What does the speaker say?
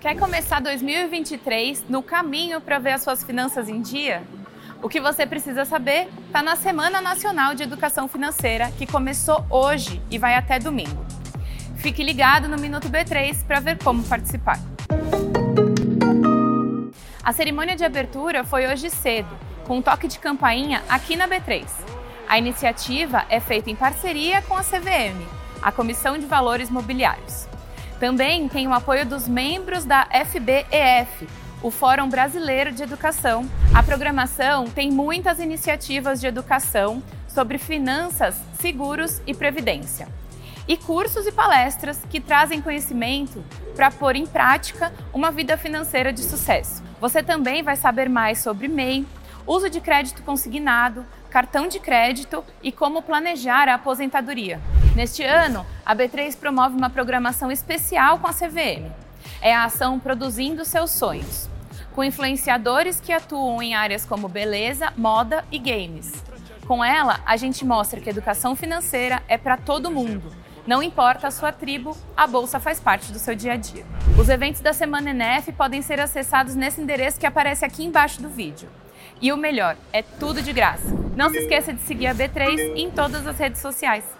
Quer começar 2023 no caminho para ver as suas finanças em dia? O que você precisa saber está na Semana Nacional de Educação Financeira, que começou hoje e vai até domingo. Fique ligado no Minuto B3 para ver como participar. A cerimônia de abertura foi hoje cedo, com um toque de campainha aqui na B3. A iniciativa é feita em parceria com a CVM, a Comissão de Valores Mobiliários. Também tem o apoio dos membros da FBEF, o Fórum Brasileiro de Educação. A programação tem muitas iniciativas de educação sobre finanças, seguros e previdência. E cursos e palestras que trazem conhecimento para pôr em prática uma vida financeira de sucesso. Você também vai saber mais sobre MEI, uso de crédito consignado, cartão de crédito e como planejar a aposentadoria. Neste ano, a B3 promove uma programação especial com a CVM. É a ação Produzindo Seus Sonhos, com influenciadores que atuam em áreas como beleza, moda e games. Com ela, a gente mostra que educação financeira é para todo mundo. Não importa a sua tribo, a bolsa faz parte do seu dia a dia. Os eventos da Semana NF podem ser acessados nesse endereço que aparece aqui embaixo do vídeo. E o melhor, é tudo de graça. Não se esqueça de seguir a B3 em todas as redes sociais.